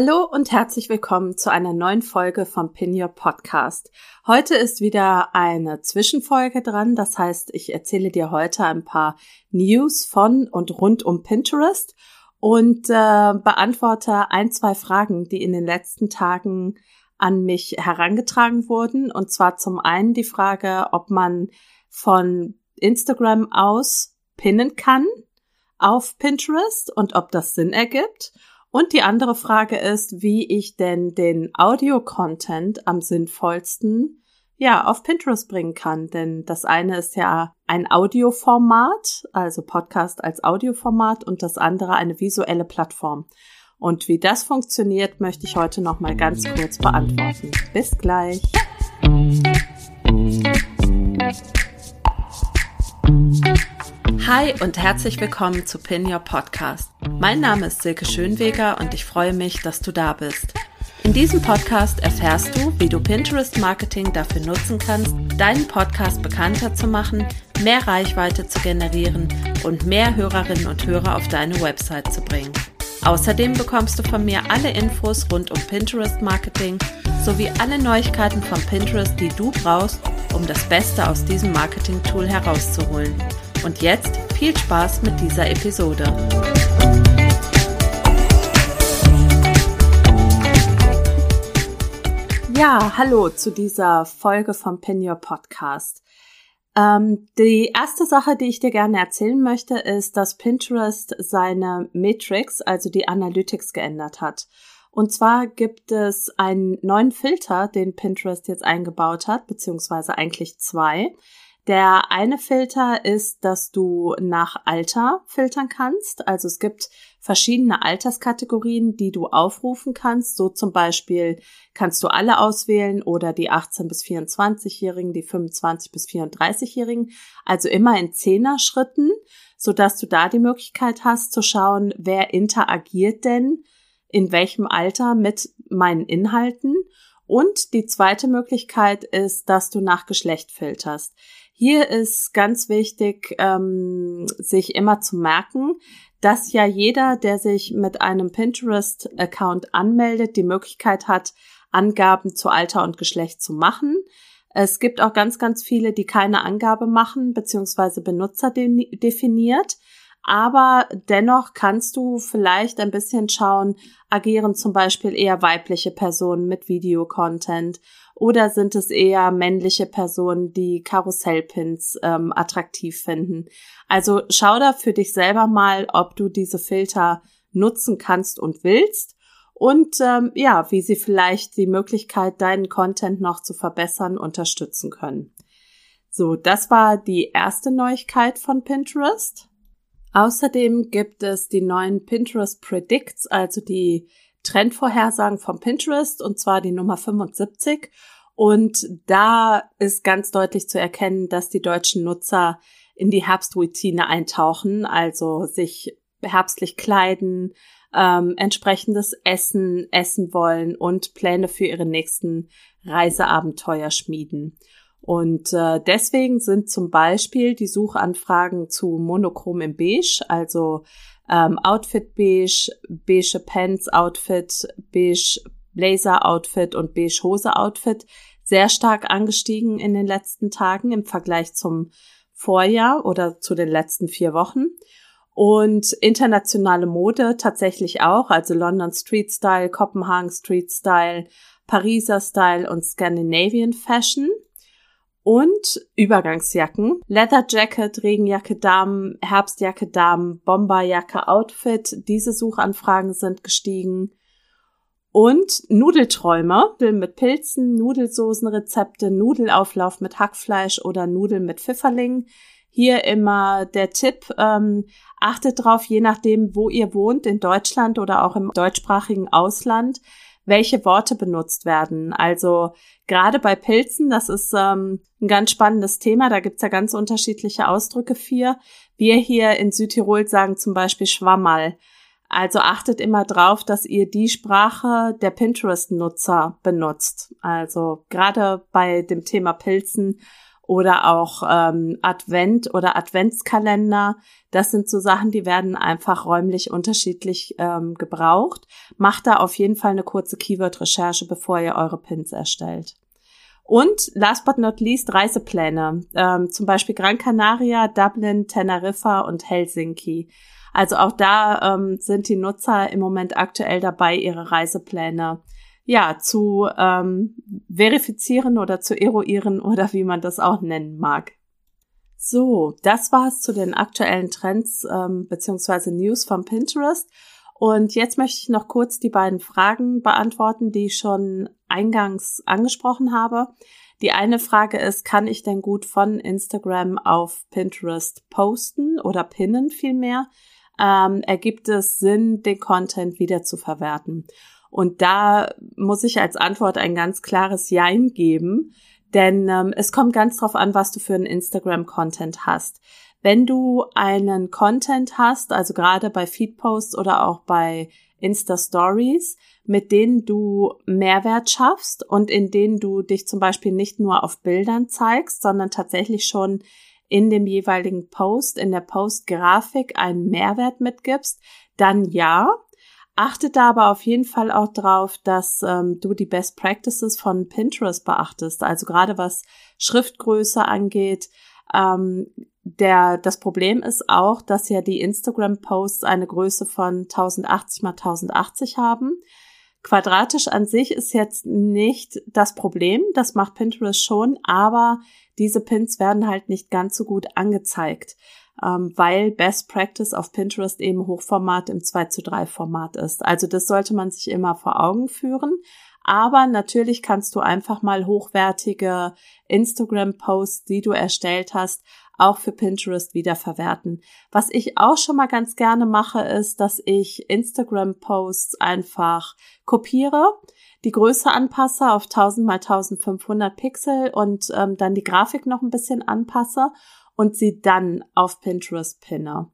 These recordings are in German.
Hallo und herzlich willkommen zu einer neuen Folge vom Pin Your Podcast. Heute ist wieder eine Zwischenfolge dran. Das heißt, ich erzähle dir heute ein paar News von und rund um Pinterest und äh, beantworte ein, zwei Fragen, die in den letzten Tagen an mich herangetragen wurden. Und zwar zum einen die Frage, ob man von Instagram aus pinnen kann auf Pinterest und ob das Sinn ergibt. Und die andere Frage ist, wie ich denn den Audio-Content am sinnvollsten ja, auf Pinterest bringen kann. Denn das eine ist ja ein Audioformat, also Podcast als Audioformat und das andere eine visuelle Plattform. Und wie das funktioniert, möchte ich heute noch mal ganz kurz beantworten. Bis gleich. Hi und herzlich willkommen zu Pin Your Podcast. Mein Name ist Silke Schönweger und ich freue mich, dass du da bist. In diesem Podcast erfährst du, wie du Pinterest Marketing dafür nutzen kannst, deinen Podcast bekannter zu machen, mehr Reichweite zu generieren und mehr Hörerinnen und Hörer auf deine Website zu bringen. Außerdem bekommst du von mir alle Infos rund um Pinterest Marketing sowie alle Neuigkeiten von Pinterest, die du brauchst, um das Beste aus diesem Marketing-Tool herauszuholen. Und jetzt viel Spaß mit dieser Episode. Ja, hallo zu dieser Folge vom Pin Your Podcast. Ähm, die erste Sache, die ich dir gerne erzählen möchte, ist, dass Pinterest seine Matrix, also die Analytics, geändert hat. Und zwar gibt es einen neuen Filter, den Pinterest jetzt eingebaut hat, beziehungsweise eigentlich zwei. Der eine Filter ist, dass du nach Alter filtern kannst. Also es gibt verschiedene Alterskategorien, die du aufrufen kannst. So zum Beispiel kannst du alle auswählen oder die 18 bis 24-Jährigen, die 25 bis 34-Jährigen. Also immer in Zehner-Schritten, sodass du da die Möglichkeit hast zu schauen, wer interagiert denn in welchem Alter mit meinen Inhalten. Und die zweite Möglichkeit ist, dass du nach Geschlecht filterst. Hier ist ganz wichtig, ähm, sich immer zu merken, dass ja jeder, der sich mit einem Pinterest-Account anmeldet, die Möglichkeit hat, Angaben zu Alter und Geschlecht zu machen. Es gibt auch ganz, ganz viele, die keine Angabe machen, beziehungsweise Benutzer definiert. Aber dennoch kannst du vielleicht ein bisschen schauen, agieren zum Beispiel eher weibliche Personen mit Videocontent oder sind es eher männliche Personen, die Karussellpins ähm, attraktiv finden? Also schau da für dich selber mal, ob du diese Filter nutzen kannst und willst und ähm, ja, wie sie vielleicht die Möglichkeit, deinen Content noch zu verbessern, unterstützen können. So, das war die erste Neuigkeit von Pinterest. Außerdem gibt es die neuen Pinterest Predicts, also die Trendvorhersagen von Pinterest, und zwar die Nummer 75. Und da ist ganz deutlich zu erkennen, dass die deutschen Nutzer in die Herbstroutine eintauchen, also sich herbstlich kleiden, ähm, entsprechendes Essen essen wollen und Pläne für ihre nächsten Reiseabenteuer schmieden. Und äh, deswegen sind zum Beispiel die Suchanfragen zu Monochrom im Beige, also ähm, Outfit Beige, beige Pants Outfit, beige Blazer Outfit und beige Hose Outfit sehr stark angestiegen in den letzten Tagen im Vergleich zum Vorjahr oder zu den letzten vier Wochen. Und internationale Mode tatsächlich auch, also London Street Style, Kopenhagen Street Style, Pariser Style und Scandinavian Fashion. Und Übergangsjacken, Leather Jacket, Regenjacke Damen, Herbstjacke Damen, Bomberjacke Outfit. Diese Suchanfragen sind gestiegen. Und Nudelträume, Nudeln mit Pilzen, Nudelsoßenrezepte, Nudelauflauf mit Hackfleisch oder Nudeln mit Pfifferling. Hier immer der Tipp, ähm, achtet drauf, je nachdem, wo ihr wohnt, in Deutschland oder auch im deutschsprachigen Ausland, welche Worte benutzt werden. Also gerade bei Pilzen, das ist ähm, ein ganz spannendes Thema, da gibt's ja ganz unterschiedliche Ausdrücke für. Wir hier in Südtirol sagen zum Beispiel Schwammerl. Also achtet immer drauf, dass ihr die Sprache der Pinterest-Nutzer benutzt. Also gerade bei dem Thema Pilzen oder auch ähm, Advent oder Adventskalender. Das sind so Sachen, die werden einfach räumlich unterschiedlich ähm, gebraucht. Macht da auf jeden Fall eine kurze Keyword-Recherche, bevor ihr eure Pins erstellt. Und last but not least Reisepläne, ähm, zum Beispiel Gran Canaria, Dublin, Teneriffa und Helsinki. Also auch da ähm, sind die Nutzer im Moment aktuell dabei, ihre Reisepläne ja zu ähm, verifizieren oder zu eruieren oder wie man das auch nennen mag. So, das war's zu den aktuellen Trends ähm, beziehungsweise News von Pinterest. Und jetzt möchte ich noch kurz die beiden Fragen beantworten, die ich schon eingangs angesprochen habe. Die eine Frage ist, kann ich denn gut von Instagram auf Pinterest posten oder pinnen vielmehr? ähm, ergibt es Sinn, den Content wieder zu verwerten? Und da muss ich als Antwort ein ganz klares Jein geben, denn ähm, es kommt ganz drauf an, was du für einen Instagram-Content hast. Wenn du einen Content hast, also gerade bei Feedposts oder auch bei Insta-Stories, mit denen du Mehrwert schaffst und in denen du dich zum Beispiel nicht nur auf Bildern zeigst, sondern tatsächlich schon in dem jeweiligen Post, in der Post-Grafik einen Mehrwert mitgibst, dann ja. Achte da aber auf jeden Fall auch drauf, dass ähm, du die Best Practices von Pinterest beachtest. Also gerade was Schriftgröße angeht. Ähm, der, das Problem ist auch, dass ja die Instagram-Posts eine Größe von 1080 mal 1080 haben. Quadratisch an sich ist jetzt nicht das Problem, das macht Pinterest schon, aber diese Pins werden halt nicht ganz so gut angezeigt, ähm, weil Best Practice auf Pinterest eben Hochformat im 2 zu 3 Format ist. Also das sollte man sich immer vor Augen führen. Aber natürlich kannst du einfach mal hochwertige Instagram-Posts, die du erstellt hast, auch für Pinterest wiederverwerten. Was ich auch schon mal ganz gerne mache, ist, dass ich Instagram-Posts einfach kopiere die Größe anpasse auf 1000 mal 1500 Pixel und ähm, dann die Grafik noch ein bisschen anpasse und sie dann auf Pinterest pinne.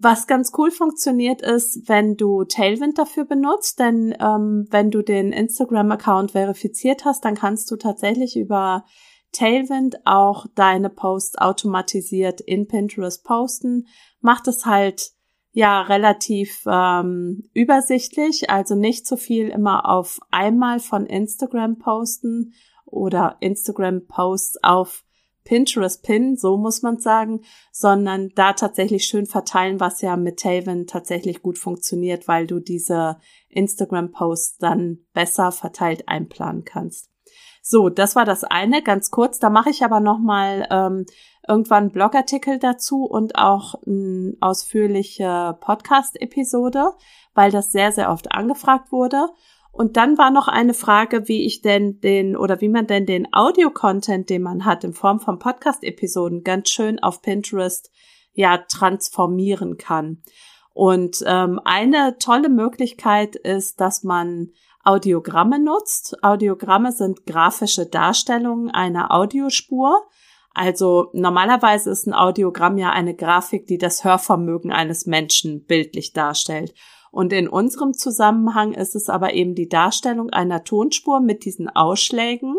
Was ganz cool funktioniert ist, wenn du Tailwind dafür benutzt, denn ähm, wenn du den Instagram-Account verifiziert hast, dann kannst du tatsächlich über Tailwind auch deine Posts automatisiert in Pinterest posten. Macht es halt ja relativ ähm, übersichtlich, also nicht so viel immer auf einmal von Instagram posten oder Instagram Posts auf Pinterest Pin, so muss man sagen, sondern da tatsächlich schön verteilen, was ja mit Taven tatsächlich gut funktioniert, weil du diese Instagram Posts dann besser verteilt einplanen kannst. So, das war das eine, ganz kurz. Da mache ich aber noch mal ähm, irgendwann einen Blogartikel dazu und auch eine ausführliche Podcast-Episode, weil das sehr, sehr oft angefragt wurde. Und dann war noch eine Frage, wie ich denn den oder wie man denn den Audio-Content, den man hat in Form von Podcast-Episoden, ganz schön auf Pinterest ja transformieren kann. Und ähm, eine tolle Möglichkeit ist, dass man Audiogramme nutzt. Audiogramme sind grafische Darstellungen einer Audiospur. Also normalerweise ist ein Audiogramm ja eine Grafik, die das Hörvermögen eines Menschen bildlich darstellt. Und in unserem Zusammenhang ist es aber eben die Darstellung einer Tonspur mit diesen Ausschlägen,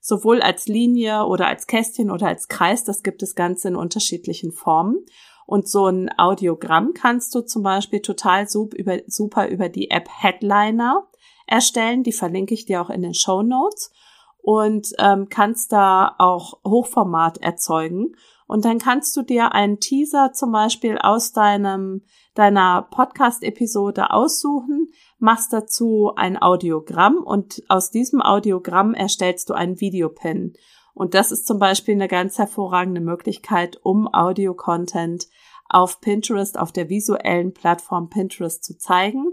sowohl als Linie oder als Kästchen oder als Kreis. Das gibt es ganz in unterschiedlichen Formen. Und so ein Audiogramm kannst du zum Beispiel total super über die App Headliner erstellen. Die verlinke ich dir auch in den Show Notes und ähm, kannst da auch Hochformat erzeugen. Und dann kannst du dir einen Teaser zum Beispiel aus deinem, deiner Podcast-Episode aussuchen, machst dazu ein Audiogramm und aus diesem Audiogramm erstellst du einen Videopin. Und das ist zum Beispiel eine ganz hervorragende Möglichkeit, um Audio-Content auf Pinterest, auf der visuellen Plattform Pinterest zu zeigen.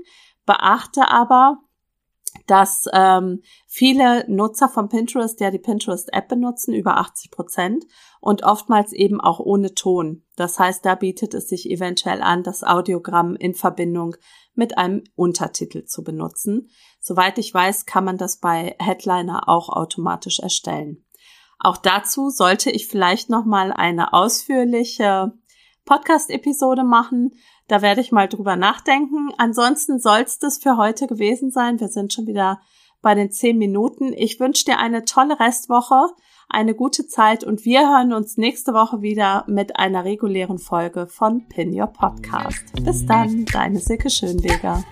Beachte aber, dass ähm, viele Nutzer von Pinterest ja die Pinterest-App benutzen, über 80 Prozent, und oftmals eben auch ohne Ton. Das heißt, da bietet es sich eventuell an, das Audiogramm in Verbindung mit einem Untertitel zu benutzen. Soweit ich weiß, kann man das bei Headliner auch automatisch erstellen. Auch dazu sollte ich vielleicht noch mal eine ausführliche Podcast-Episode machen. Da werde ich mal drüber nachdenken. Ansonsten soll es das für heute gewesen sein. Wir sind schon wieder bei den zehn Minuten. Ich wünsche dir eine tolle Restwoche, eine gute Zeit und wir hören uns nächste Woche wieder mit einer regulären Folge von Pin Your Podcast. Bis dann, deine Silke Schönweger.